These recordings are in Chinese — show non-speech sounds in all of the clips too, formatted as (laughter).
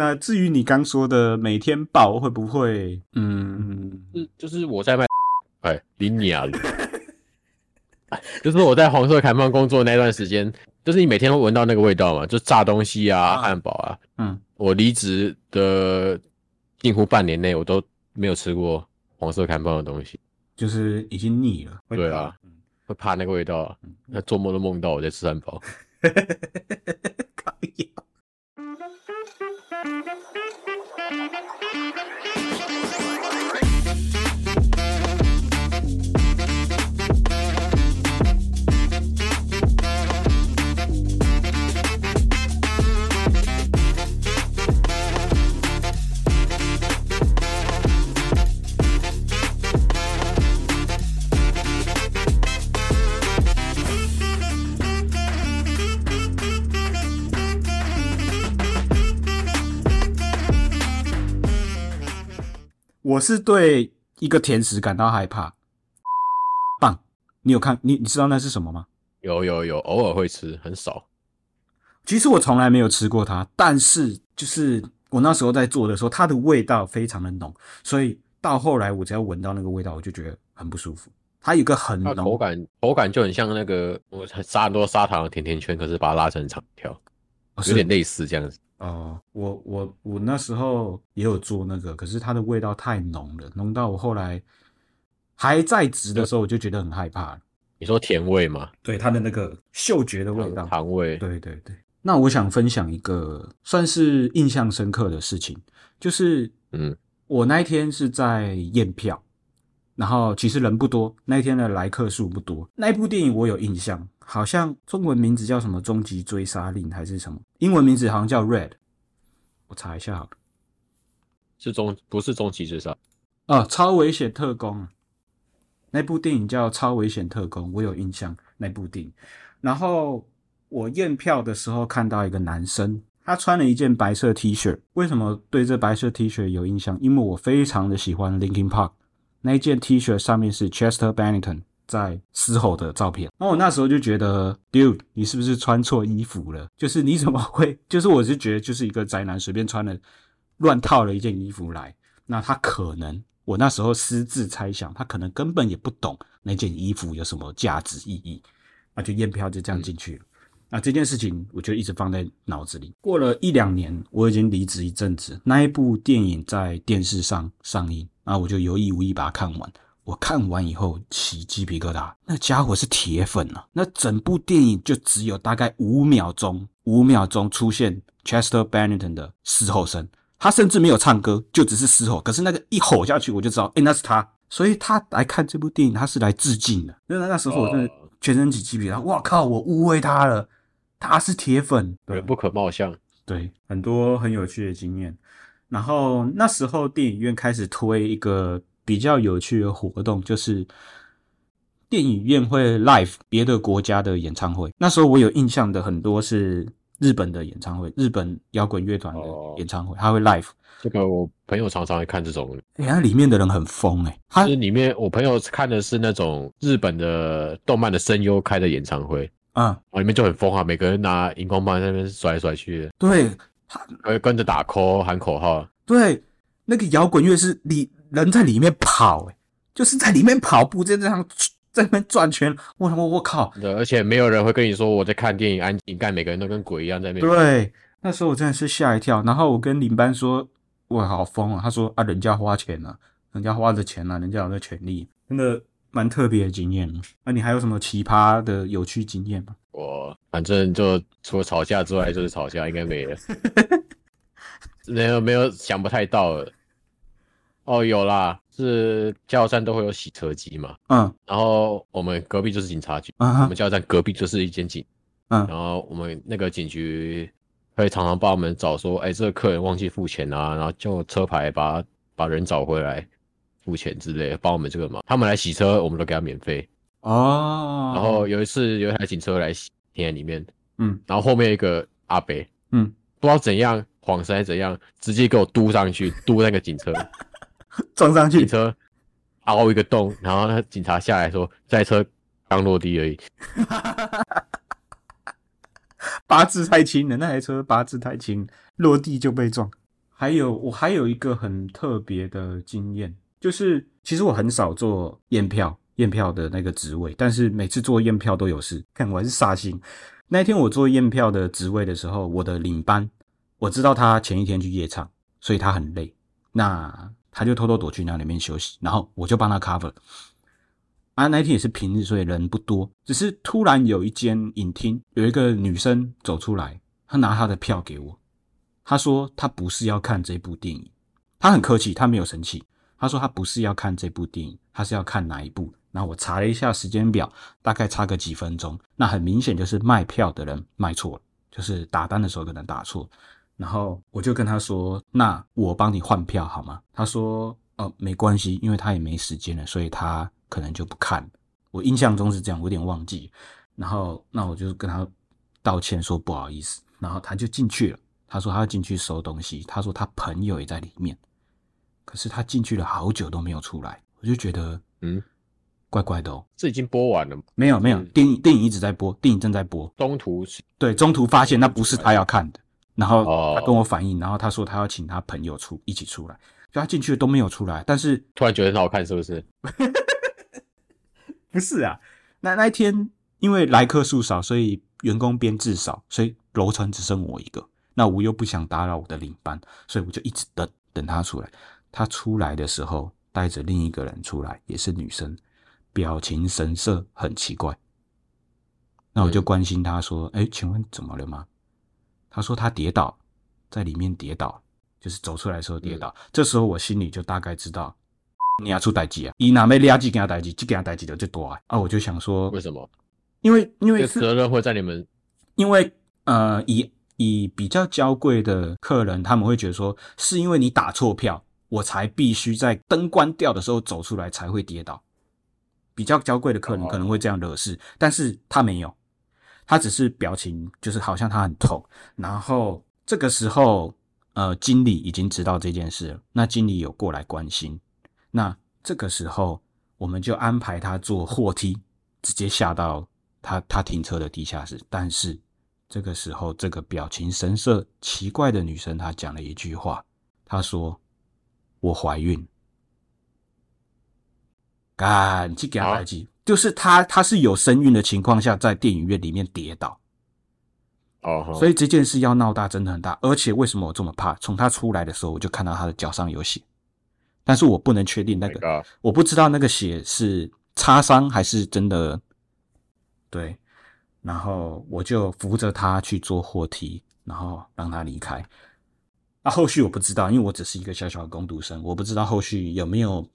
那至于你刚说的每天报会不会？嗯，是就是我在卖，(laughs) 哎，林你啊，(laughs) 就是我在黄色开放工作那段时间，就是你每天会闻到那个味道嘛，就炸东西啊、汉、啊、堡啊。嗯，我离职的近乎半年内，我都没有吃过黄色开放的东西，就是已经腻了。对啊，会怕那个味道、啊，那、嗯、做梦都梦到我在吃汉堡。(laughs) Thank you. 我是对一个甜食感到害怕，棒！你有看你你知道那是什么吗？有有有，偶尔会吃，很少。其实我从来没有吃过它，但是就是我那时候在做的时候，它的味道非常的浓，所以到后来我只要闻到那个味道，我就觉得很不舒服。它有一个很浓口感，口感就很像那个我撒很多砂糖的甜甜圈，可是把它拉成长条，有点类似这样子。哦、呃，我我我那时候也有做那个，可是它的味道太浓了，浓到我后来还在职的时候，我就觉得很害怕。你说甜味吗？对，它的那个嗅觉的味道，糖味。对对对。那我想分享一个算是印象深刻的事情，就是嗯，我那一天是在验票，然后其实人不多，那一天的来客数不多。那一部电影我有印象。好像中文名字叫什么《终极追杀令》还是什么？英文名字好像叫《Red》，我查一下好了。是终不是终极追杀？啊，超危险特工。那部电影叫《超危险特工》，我有印象那部电影。然后我验票的时候看到一个男生，他穿了一件白色 T 恤。为什么对这白色 T 恤有印象？因为我非常的喜欢 Linkin Park。那一件 T 恤上面是 Chester Bennington。在嘶吼的照片，那我那时候就觉得，Dude，你是不是穿错衣服了？就是你怎么会？(laughs) 就是我是觉得，就是一个宅男随便穿了乱套了一件衣服来。那他可能，我那时候私自猜想，他可能根本也不懂那件衣服有什么价值意义。那就验票就这样进去了。那这件事情我就一直放在脑子里。过了一两年，我已经离职一阵子，那一部电影在电视上上映，那我就有意无意把它看完。我看完以后起鸡皮疙瘩，那家伙是铁粉啊！那整部电影就只有大概五秒钟，五秒钟出现 Chester Bennington 的嘶吼声，他甚至没有唱歌，就只是嘶吼。可是那个一吼下去，我就知道，哎、欸、那是他。所以他来看这部电影，他是来致敬的。那那时候我真的全身起鸡皮疙瘩，哇靠！我误会他了，他是铁粉，人不可貌相。对，很多很有趣的经验。然后那时候电影院开始推一个。比较有趣的活动就是电影院会 live 别的国家的演唱会。那时候我有印象的很多是日本的演唱会，日本摇滚乐团的演唱会，他会 live。这个我朋友常常会看这种。哎、里面的人很疯哎、欸。他是里面我朋友看的是那种日本的动漫的声优开的演唱会啊，里面就很疯啊，每个人拿荧光棒在那边甩来甩去的。对，他会跟着打 call 喊口号。对，那个摇滚乐是里。人在里面跑、欸，就是在里面跑步，在这样在那边转圈。我我我靠！对，而且没有人会跟你说我在看电影，安静干，每个人都跟鬼一样在那边。对，那时候我真的是吓一跳。然后我跟领班说：“我好疯啊！”他说：“啊，人家花钱啊，人家花的钱啊，人家有那权利，真的蛮特别的经验。那、啊、你还有什么奇葩的有趣经验吗？”我反正就除了吵架之外就是吵架，应该没了。(laughs) 没有没有想不太到了。哦，有啦，是加油站都会有洗车机嘛，嗯，然后我们隔壁就是警察局，嗯，我们加油站隔壁就是一间警，嗯，然后我们那个警局会常常帮我们找说，哎，这个客人忘记付钱啊，然后叫车牌把把人找回来付钱之类的，帮我们这个忙。他们来洗车，我们都给他免费哦。然后有一次有一台警车来洗，停在里面，嗯，然后后面一个阿伯，嗯，不知道怎样晃神还是怎样，直接给我嘟上去，嘟那个警车。(laughs) (laughs) 撞上去，警车凹一个洞，然后那警察下来说：“这台车刚落地而已。(laughs) ”八字太轻了，那台车八字太轻，落地就被撞。还有我还有一个很特别的经验，就是其实我很少做验票验票的那个职位，但是每次做验票都有事。看我还是煞星。那天我做验票的职位的时候，我的领班我知道他前一天去夜场，所以他很累，那他就偷偷躲去那里面休息，然后我就帮他 cover。啊，那天也是平日，所以人不多，只是突然有一间影厅有一个女生走出来，她拿她的票给我。她说她不是要看这部电影，她很客气，她没有生气。她说她不是要看这部电影，她是要看哪一部？然后我查了一下时间表，大概差个几分钟。那很明显就是卖票的人卖错了，就是打单的时候可能打错。然后我就跟他说：“那我帮你换票好吗？”他说：“哦，没关系，因为他也没时间了，所以他可能就不看。”我印象中是这样，我有点忘记。然后那我就跟他道歉说不好意思，然后他就进去了。他说他要进去收东西，他说他朋友也在里面，可是他进去了好久都没有出来，我就觉得嗯，怪怪的哦。这已经播完了吗？没有没有，电影电影一直在播，电影正在播。中途对，中途发现那不是他要看的，然后他跟我反映，然后他说他要请他朋友出一起出来，就他进去了都没有出来，但是突然觉得很好看，是不是？(laughs) 不是啊，那那一天因为来客数少，所以员工编制少，所以楼层只剩我一个。那我又不想打扰我的领班，所以我就一直等等他出来。他出来的时候带着另一个人出来，也是女生，表情神色很奇怪。那我就关心他说：“哎、嗯，请问怎么了吗？”他说他跌倒，在里面跌倒，就是走出来的时候跌倒。嗯、这时候我心里就大概知道，你要出代机啊！伊哪没俩几件代志，几件代志的就多啊！啊，我就想说，为什么？因为因为责任会在你们，因为呃以。以比较娇贵的客人，他们会觉得说，是因为你打错票，我才必须在灯关掉的时候走出来才会跌倒。比较娇贵的客人可能会这样惹事，但是他没有，他只是表情就是好像他很痛。然后这个时候，呃，经理已经知道这件事，那经理有过来关心。那这个时候，我们就安排他坐货梯，直接下到他他停车的地下室，但是。这个时候，这个表情神色奇怪的女生，她讲了一句话，她说：“我怀孕。”赶紧给她来记，就是他他是有身孕的情况下，在电影院里面跌倒。哦，所以这件事要闹大，真的很大。而且为什么我这么怕？从他出来的时候，我就看到他的脚上有血，但是我不能确定那个，我不知道那个血是擦伤还是真的。对。然后我就扶着他去坐货梯，然后让他离开。那后续我不知道，因为我只是一个小小的工读生，我不知道后续有没有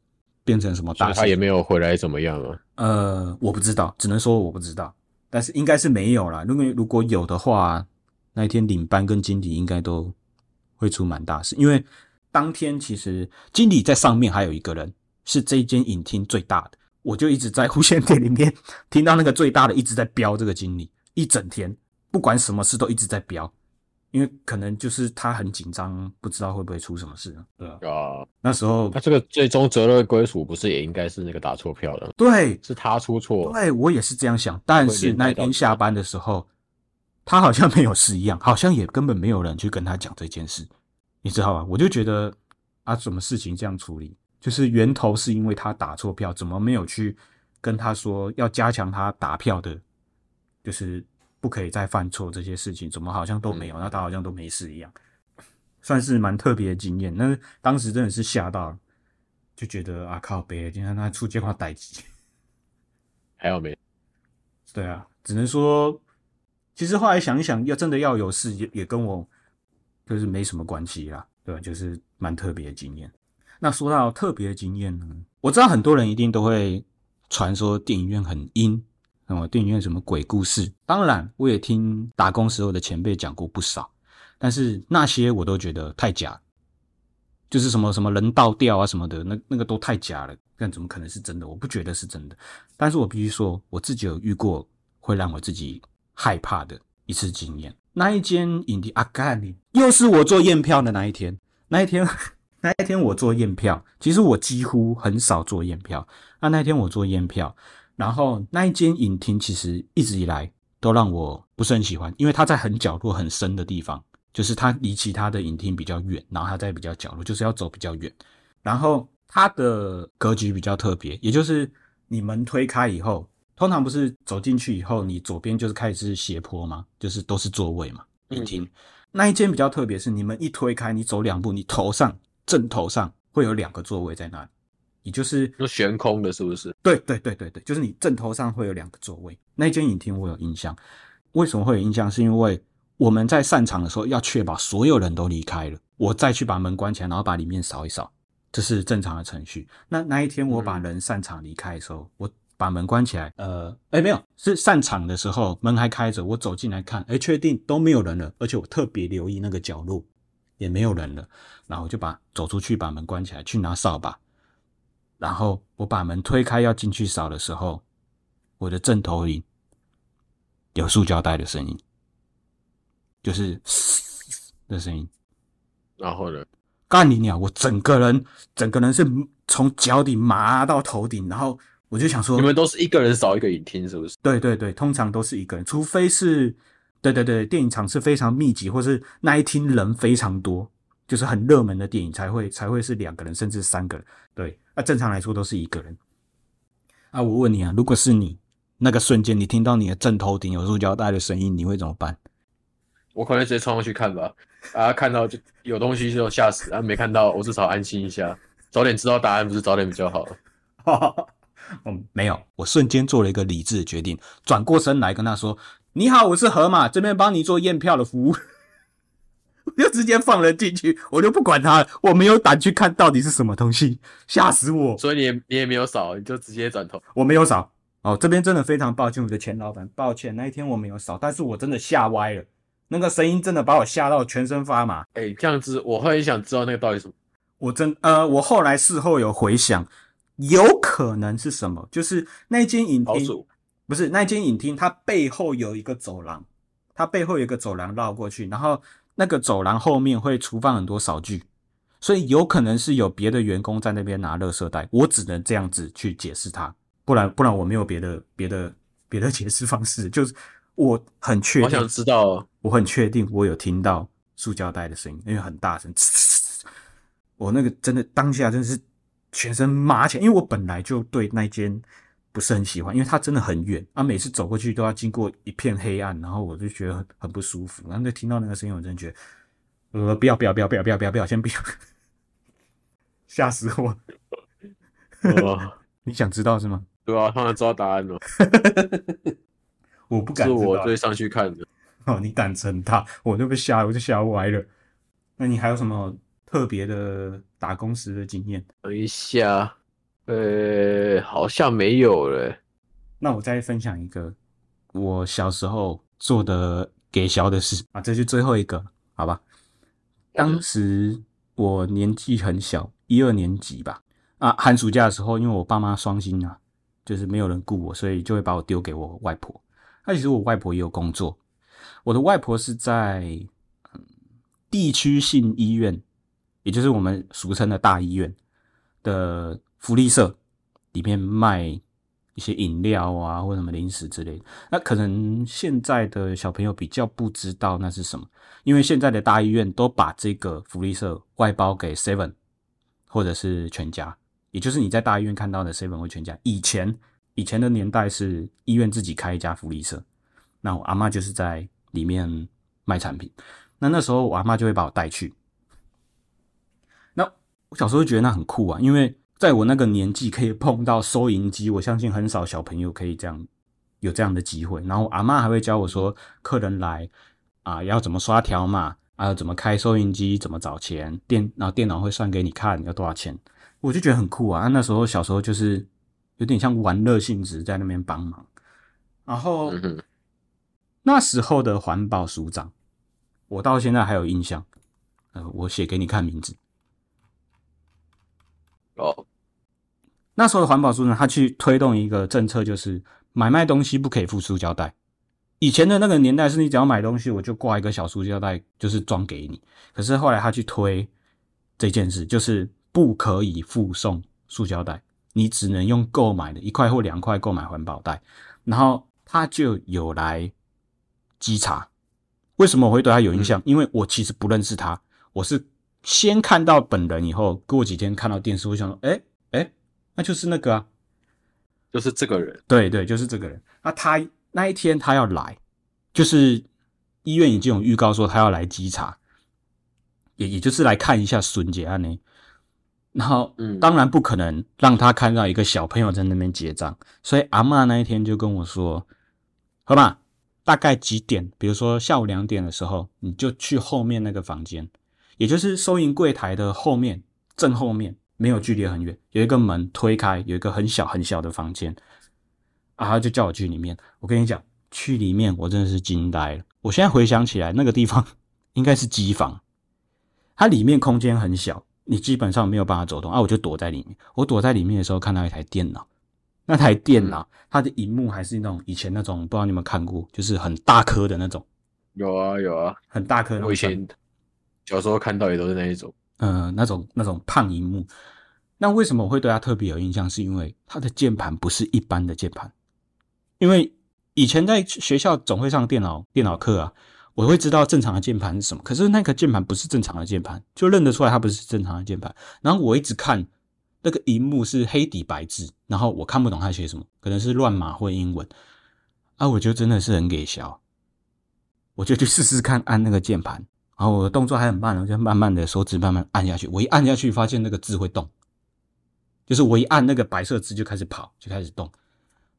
变成什么大事。他也没有回来怎么样啊？呃，我不知道，只能说我不知道。但是应该是没有啦。如果如果有的话，那一天领班跟经理应该都会出蛮大事。因为当天其实经理在上面还有一个人，是这一间影厅最大的。我就一直在无线电里面 (laughs) 听到那个最大的一直在飙这个经理，一整天不管什么事都一直在飙，因为可能就是他很紧张，不知道会不会出什么事。对啊，啊那时候他这个最终责任归属不是也应该是那个打错票的？对，是他出错。对，我也是这样想。但是那天下班的时候，他好像没有事一样，好像也根本没有人去跟他讲这件事，你知道吧？我就觉得啊，什么事情这样处理？就是源头是因为他打错票，怎么没有去跟他说要加强他打票的，就是不可以再犯错这些事情，怎么好像都没有？那他好像都没事一样，算是蛮特别的经验。那当时真的是吓到，就觉得啊靠北，今天他出这话代机，还有没？对啊，只能说，其实后来想一想，要真的要有事，也也跟我就是没什么关系啦，对吧？就是蛮特别的经验。那说到特别的经验呢，我知道很多人一定都会传说电影院很阴，那么电影院什么鬼故事？当然，我也听打工时候的前辈讲过不少，但是那些我都觉得太假，就是什么什么人倒吊啊什么的，那那个都太假了，那怎么可能是真的？我不觉得是真的。但是我必须说，我自己有遇过会让我自己害怕的一次经验。那一间影厅啊，干你，又是我做验票的那一天，那一天。(laughs) 那一天我做验票，其实我几乎很少做验票。那那天我做验票，然后那一间影厅其实一直以来都让我不是很喜欢，因为它在很角落、很深的地方，就是它离其他的影厅比较远，然后它在比较角落，就是要走比较远。然后它的格局比较特别，也就是你门推开以后，通常不是走进去以后，你左边就是开始是斜坡嘛，就是都是座位嘛，影厅。嗯、那一间比较特别，是你们一推开，你走两步，你头上正头上会有两个座位在那里，也就是就悬空的，是不是？对对对对对，就是你正头上会有两个座位。那一间影厅我有印象，为什么会有印象？是因为我们在散场的时候要确保所有人都离开了，我再去把门关起来，然后把里面扫一扫，这是正常的程序。那那一天我把人散场离开的时候，嗯、我。把门关起来，呃，哎，没有，是散场的时候门还开着，我走进来看，哎，确定都没有人了，而且我特别留意那个角落也没有人了，然后我就把走出去把门关起来，去拿扫把，然后我把门推开要进去扫的时候，我的正头里有塑胶袋的声音，就是嘶的声音，然后呢，干你娘！我整个人整个人是从脚底麻到头顶，然后。我就想说，你们都是一个人扫一个影厅，是不是？对对对，通常都是一个人，除非是，对对对，电影场是非常密集，或是那一厅人非常多，就是很热门的电影才会才会是两个人，甚至三个人。对，那正常来说都是一个人。啊，我问你啊，如果是你那个瞬间，你听到你的正头顶有塑胶袋的声音，你会怎么办？我可能直接冲过去看吧。啊，看到就有东西就吓死，啊，没看到我至少安心一下，早点知道答案不是早点比较好。哈哈。嗯，没有，我瞬间做了一个理智的决定，转过身来跟他说：“你好，我是河马，这边帮你做验票的服务。” (laughs) 我就直接放了进去，我就不管他了，我没有胆去看到底是什么东西，吓死我！所以你也你也没有扫，你就直接转头。我没有扫哦，这边真的非常抱歉，我的前老板，抱歉，那一天我没有扫，但是我真的吓歪了，那个声音真的把我吓到全身发麻。哎、欸，这样子我会想知道那个到底是什么。我真呃，我后来事后有回想。有可能是什么？就是那间影厅，不是那间影厅，它背后有一个走廊，它背后有一个走廊绕过去，然后那个走廊后面会储放很多扫具，所以有可能是有别的员工在那边拿垃圾袋。我只能这样子去解释它，不然不然我没有别的别的别的解释方式。就是我很确定，我想知道，我很确定我有听到塑胶袋的声音，因为很大声，我那个真的当下真的是。全身麻起来，因为我本来就对那间不是很喜欢，因为它真的很远啊，每次走过去都要经过一片黑暗，然后我就觉得很很不舒服。然后就听到那个声音，我真的觉得，呃，不要不要不要不要不要不要不要，先不要，吓死我！哦、(laughs) 你想知道是吗？对啊，他们知道答案了。(laughs) 我不敢，是我追上去看的。哦，你胆子很大，我就被吓，我就吓歪了。那你还有什么？特别的打工时的经验，等一下，呃，好像没有了。那我再分享一个我小时候做的给小的事啊，这是最后一个，好吧？当时我年纪很小，一二年级吧。啊，寒暑假的时候，因为我爸妈双薪啊，就是没有人顾我，所以就会把我丢给我外婆。那其实我外婆也有工作，我的外婆是在嗯地区性医院。也就是我们俗称的大医院的福利社里面卖一些饮料啊，或什么零食之类的。那可能现在的小朋友比较不知道那是什么，因为现在的大医院都把这个福利社外包给 Seven 或者是全家，也就是你在大医院看到的 Seven 或全家。以前以前的年代是医院自己开一家福利社，那我阿妈就是在里面卖产品。那那时候我阿妈就会把我带去。那我小时候觉得那很酷啊，因为在我那个年纪可以碰到收银机，我相信很少小朋友可以这样有这样的机会。然后阿妈还会教我说，客人来啊要怎么刷条码，啊要怎么开收银机，怎么找钱，电然后电脑会算给你看要多少钱，我就觉得很酷啊。那时候小时候就是有点像玩乐性质在那边帮忙。然后那时候的环保署长，我到现在还有印象，呃，我写给你看名字。哦，那时候的环保署呢，他去推动一个政策，就是买卖东西不可以附塑胶袋。以前的那个年代，是你只要买东西，我就挂一个小塑胶袋，就是装给你。可是后来他去推这件事，就是不可以附送塑胶袋，你只能用购买的一块或两块购买环保袋。然后他就有来稽查，为什么我会对他有印象？嗯、因为我其实不认识他，我是先看到本人以后，过几天看到电视，我想说，哎、那就是那个啊，就是这个人。对对，就是这个人。那他那一天他要来，就是医院已经有预告说他要来稽查，也也就是来看一下孙杰安呢。然后，嗯，当然不可能让他看到一个小朋友在那边结账，所以阿嬷那一天就跟我说：“好吧，大概几点？比如说下午两点的时候，你就去后面那个房间，也就是收银柜台的后面，正后面，没有距离很远，有一个门推开，有一个很小很小的房间，啊，他就叫我去里面。我跟你讲，去里面我真的是惊呆了。我现在回想起来，那个地方应该是机房，它里面空间很小。”你基本上没有办法走动啊！我就躲在里面。我躲在里面的时候，看到一台电脑。那台电脑，它的荧幕还是那种以前那种，不知道你有没有看过，就是很大颗的那种。有啊有啊，很大颗。我以前小时候看到也都是那一种。呃，那种那种胖荧幕。那为什么我会对它特别有印象？是因为它的键盘不是一般的键盘。因为以前在学校总会上电脑电脑课啊。我会知道正常的键盘是什么，可是那个键盘不是正常的键盘，就认得出来它不是正常的键盘。然后我一直看那个荧幕是黑底白字，然后我看不懂它写什么，可能是乱码或英文。啊，我就真的是很给笑，我就去试试看按那个键盘，然后我的动作还很慢，我就慢慢的手指慢慢按下去。我一按下去，发现那个字会动，就是我一按那个白色字就开始跑，就开始动。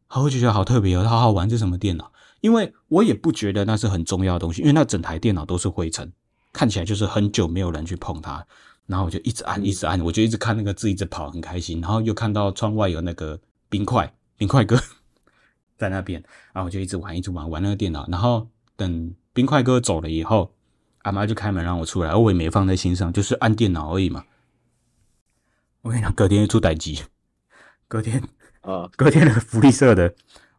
然后就觉得好特别哦，好好玩，这什么电脑？因为我也不觉得那是很重要的东西，因为那整台电脑都是灰尘，看起来就是很久没有人去碰它。然后我就一直按，一直按，我就一直看那个字，一直跑，很开心。然后又看到窗外有那个冰块，冰块哥 (laughs) 在那边，然后我就一直玩，一直玩，玩那个电脑。然后等冰块哥走了以后，阿妈就开门让我出来，我也没放在心上，就是按电脑而已嘛。我跟你讲，隔天又出代机，隔天啊，(laughs) 隔天的福利社的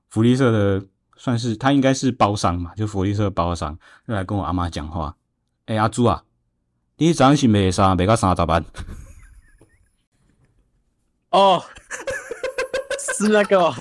福利社的。算是他应该是包商嘛，就福利社包商，就来跟我阿妈讲话。哎、欸，阿朱啊，你早上是卖啥？卖到三十万？哦，(laughs) 是那个。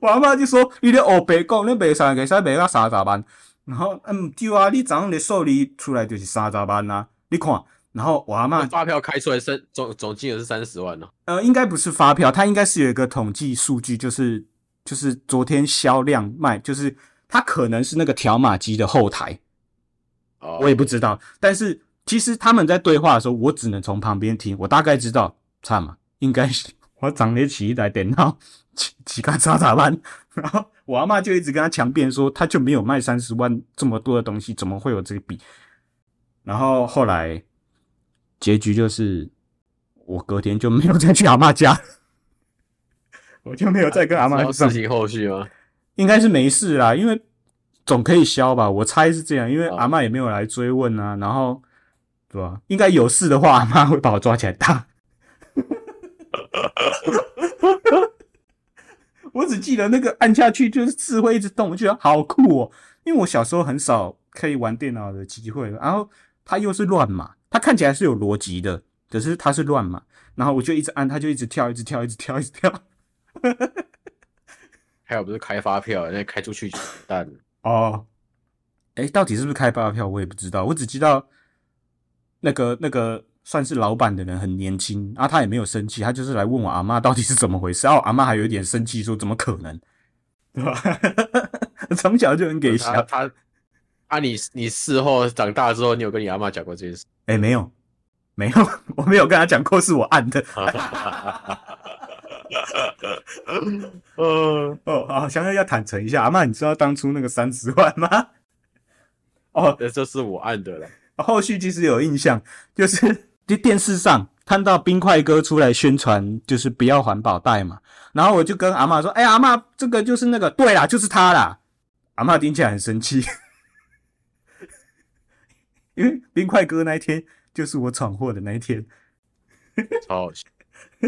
我阿妈就说：“你咧黑白讲，你卖啥？可以使卖到三十万？然后，嗯，对啊，你早上的数字出来就是三十万呐、啊，你看。”然后我阿妈发票开出来三总总金额是三十万呢、哦。呃，应该不是发票，它应该是有一个统计数据，就是就是昨天销量卖，就是它可能是那个条码机的后台。哦，我也不知道。但是其实他们在对话的时候，我只能从旁边听，我大概知道，差嘛，应该是我长得起一台电脑，几几个叉叉班。(laughs) 然后我阿嬷就一直跟他强辩说，他就没有卖三十万这么多的东西，怎么会有这个笔？然后后来。结局就是，我隔天就没有再去阿嬷家，(laughs) 我就没有再跟阿嬷。事情后续吗？应该是没事啦，因为总可以消吧，我猜是这样，因为阿嬷也没有来追问啊，然后，对吧？应该有事的话，阿嬷会把我抓起来打。(laughs) 我只记得那个按下去就是字会一直动，我觉得好酷哦，因为我小时候很少可以玩电脑的机会，然后它又是乱码。它看起来是有逻辑的，可是它是乱码，然后我就一直按，它就一直跳，一直跳，一直跳，一直跳。还有不是开发票，那开出去就蛋 (laughs) 哦。哎、欸，到底是不是开发票，我也不知道。我只知道那个那个算是老板的人很年轻，啊，他也没有生气，他就是来问我阿妈到底是怎么回事。然后阿妈还有一点生气，说怎么可能，对吧？(laughs) 从小就很给小他。啊你，你你事后长大之后，你有跟你阿妈讲过这件事？哎、欸，没有，没有，(laughs) 我没有跟他讲过是我按的。哦 (laughs) 哦，好，想想要坦诚一下，阿妈，你知道当初那个三十万吗？哦，这是我按的了。后续其实有印象，就是就电视上看到冰块哥出来宣传，就是不要环保袋嘛。然后我就跟阿妈说：“哎、欸，阿妈，这个就是那个，对啦，就是他啦。”阿妈听起来很生气。(laughs) 因为冰块哥那一天就是我闯祸的那一天，超好笑。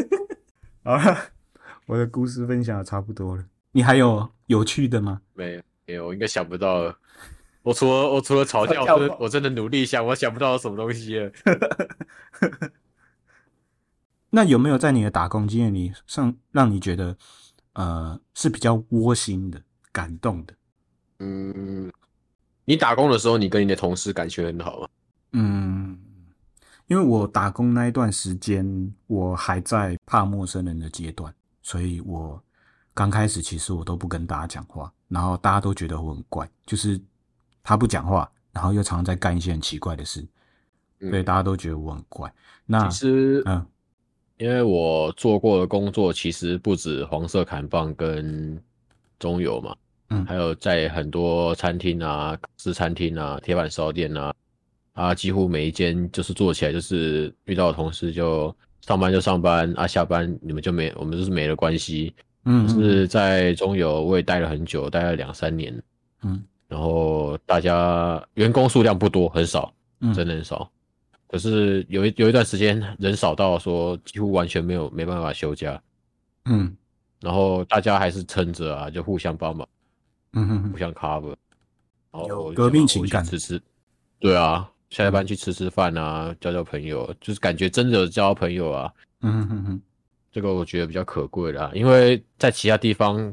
(laughs) 好了，我的故事分享的差不多了。你还有有趣的吗？没有，没有，我应该想不到了。我除了我除了吵架，我我真的努力想，我想不到什么东西了。(laughs) 那有没有在你的打工经验里上让你觉得呃是比较窝心的、感动的？嗯，你打工的时候，你跟你的同事感情很好吗？嗯，因为我打工那一段时间，我还在怕陌生人的阶段，所以我刚开始其实我都不跟大家讲话，然后大家都觉得我很怪，就是他不讲话，然后又常常在干一些很奇怪的事，所以大家都觉得我很怪。那其实，嗯，因为我做过的工作其实不止黄色砍棒跟中油嘛，嗯，还有在很多餐厅啊、私餐厅啊、铁板烧店啊。啊，几乎每一间就是做起来，就是遇到的同事就上班就上班啊，下班你们就没，我们就是没了关系。嗯，是在中油我也待了很久，待了两三年。嗯，然后大家员工数量不多，很少，嗯，真的很少。可是有一有一段时间人少到说几乎完全没有没办法休假。嗯，然后大家还是撑着啊，就互相帮忙，嗯哼，互相 cover，然后革命情感，吃吃，对啊。下班去吃吃饭啊，嗯、交交朋友，就是感觉真的有交朋友啊。嗯哼哼，这个我觉得比较可贵啦，因为在其他地方，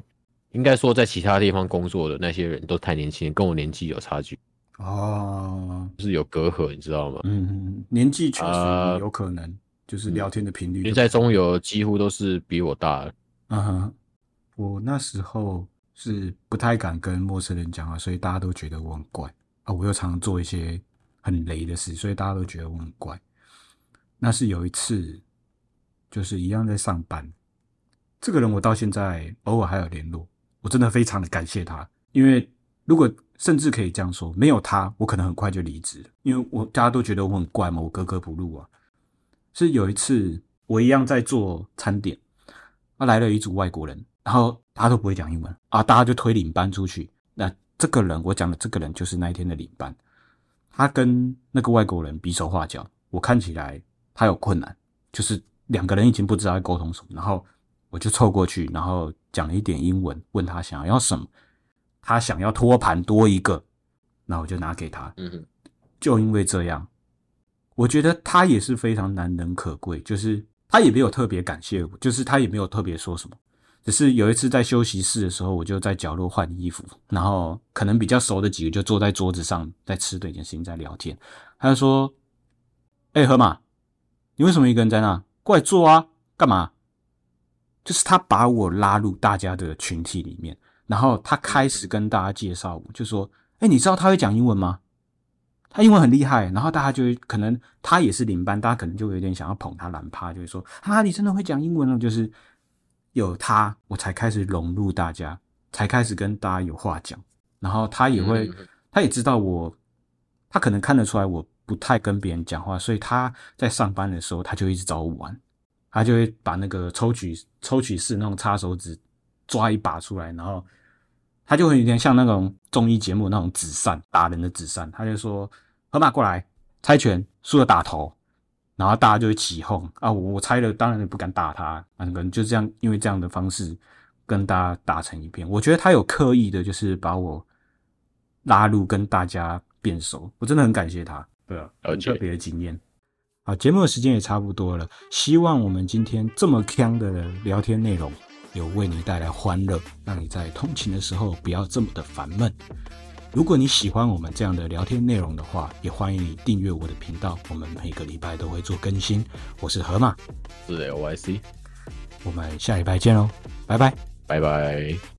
应该说在其他地方工作的那些人都太年轻，跟我年纪有差距。哦，就是有隔阂，你知道吗？嗯哼，年纪确实有可能，呃、就是聊天的频率。因为在中游几乎都是比我大的。嗯哼，我那时候是不太敢跟陌生人讲话，所以大家都觉得我很怪啊。我又常常做一些。很雷的事，所以大家都觉得我很怪。那是有一次，就是一样在上班，这个人我到现在偶尔还有联络，我真的非常的感谢他。因为如果甚至可以这样说，没有他，我可能很快就离职。因为我大家都觉得我很怪嘛，我格格不入啊。是有一次，我一样在做餐点，他来了一组外国人，然后大家都不会讲英文啊，大家就推领班出去。那这个人，我讲的这个人就是那一天的领班。他跟那个外国人比手画脚，我看起来他有困难，就是两个人已经不知道在沟通什么，然后我就凑过去，然后讲了一点英文，问他想要什么，他想要托盘多一个，那我就拿给他。嗯哼，就因为这样，我觉得他也是非常难能可贵，就是他也没有特别感谢我，就是他也没有特别说什么。只是有一次在休息室的时候，我就在角落换衣服，然后可能比较熟的几个就坐在桌子上在吃这件事情，在聊天。他就说：“哎、欸，河马，你为什么一个人在那？过来坐啊，干嘛？”就是他把我拉入大家的群体里面，然后他开始跟大家介绍我，就说：“哎、欸，你知道他会讲英文吗？他英文很厉害。”然后大家就会可能他也是领班，大家可能就有点想要捧他蓝趴，就会说：“啊，你真的会讲英文了？”就是。有他，我才开始融入大家，才开始跟大家有话讲。然后他也会，他也知道我，他可能看得出来我不太跟别人讲话，所以他在上班的时候，他就一直找我玩。他就会把那个抽取抽取式那种擦手指抓一把出来，然后他就会有点像那种综艺节目那种纸扇打人的纸扇。他就说：“河马过来，猜拳输了打头。”然后大家就会起哄啊！我我猜了，当然也不敢打他，反正就这样，因为这样的方式跟大家打成一片。我觉得他有刻意的，就是把我拉入跟大家变熟，我真的很感谢他。对啊，很特别的经验。好，节目的时间也差不多了，希望我们今天这么锵的聊天内容有为你带来欢乐，让你在通勤的时候不要这么的烦闷。如果你喜欢我们这样的聊天内容的话，也欢迎你订阅我的频道。我们每个礼拜都会做更新。我是河马，是 LYC，我们下礼拜见喽，拜拜，拜拜。